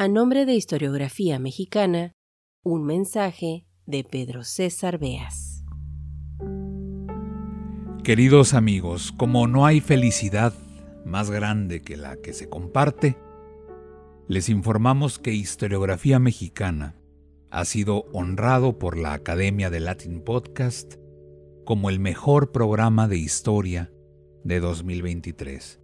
A nombre de Historiografía Mexicana, un mensaje de Pedro César Beas. Queridos amigos, como no hay felicidad más grande que la que se comparte, les informamos que Historiografía Mexicana ha sido honrado por la Academia de Latin Podcast como el mejor programa de historia de 2023.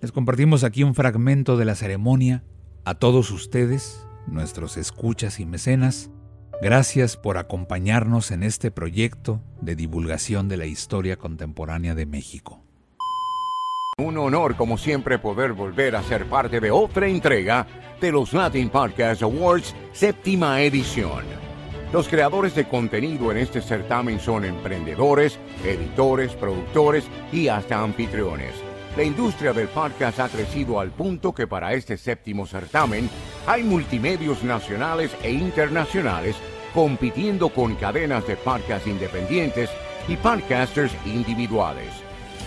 Les compartimos aquí un fragmento de la ceremonia a todos ustedes, nuestros escuchas y mecenas, gracias por acompañarnos en este proyecto de divulgación de la historia contemporánea de México. Un honor, como siempre, poder volver a ser parte de otra entrega de los Latin Podcast Awards, séptima edición. Los creadores de contenido en este certamen son emprendedores, editores, productores y hasta anfitriones. La industria del podcast ha crecido al punto que para este séptimo certamen hay multimedios nacionales e internacionales compitiendo con cadenas de podcast independientes y podcasters individuales.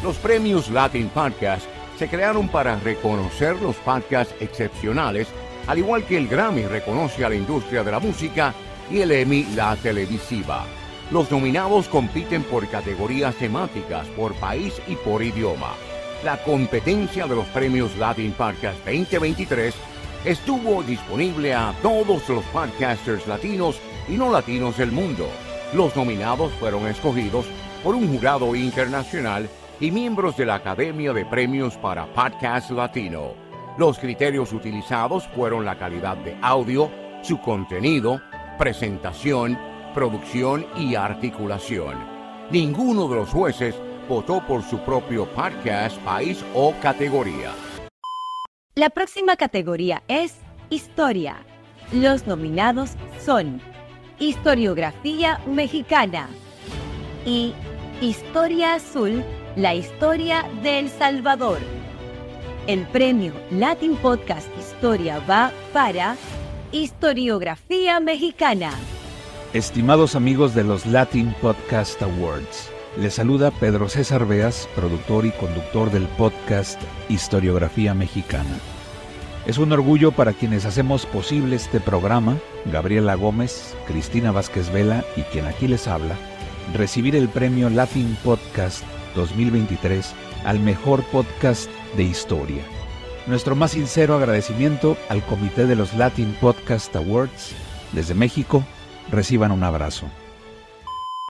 Los premios Latin Podcast se crearon para reconocer los podcasts excepcionales, al igual que el Grammy reconoce a la industria de la música y el Emmy la televisiva. Los nominados compiten por categorías temáticas, por país y por idioma la competencia de los premios Latin Podcast 2023 estuvo disponible a todos los podcasters latinos y no latinos del mundo. Los nominados fueron escogidos por un jurado internacional y miembros de la Academia de Premios para Podcast Latino. Los criterios utilizados fueron la calidad de audio, su contenido, presentación, producción y articulación. Ninguno de los jueces votó por su propio podcast, país o categoría. La próxima categoría es Historia. Los nominados son Historiografía Mexicana y Historia Azul, la historia de El Salvador. El premio Latin Podcast Historia va para Historiografía Mexicana. Estimados amigos de los Latin Podcast Awards, les saluda Pedro César Beas, productor y conductor del podcast Historiografía Mexicana. Es un orgullo para quienes hacemos posible este programa, Gabriela Gómez, Cristina Vázquez Vela y quien aquí les habla, recibir el premio Latin Podcast 2023 al mejor podcast de historia. Nuestro más sincero agradecimiento al Comité de los Latin Podcast Awards. Desde México, reciban un abrazo.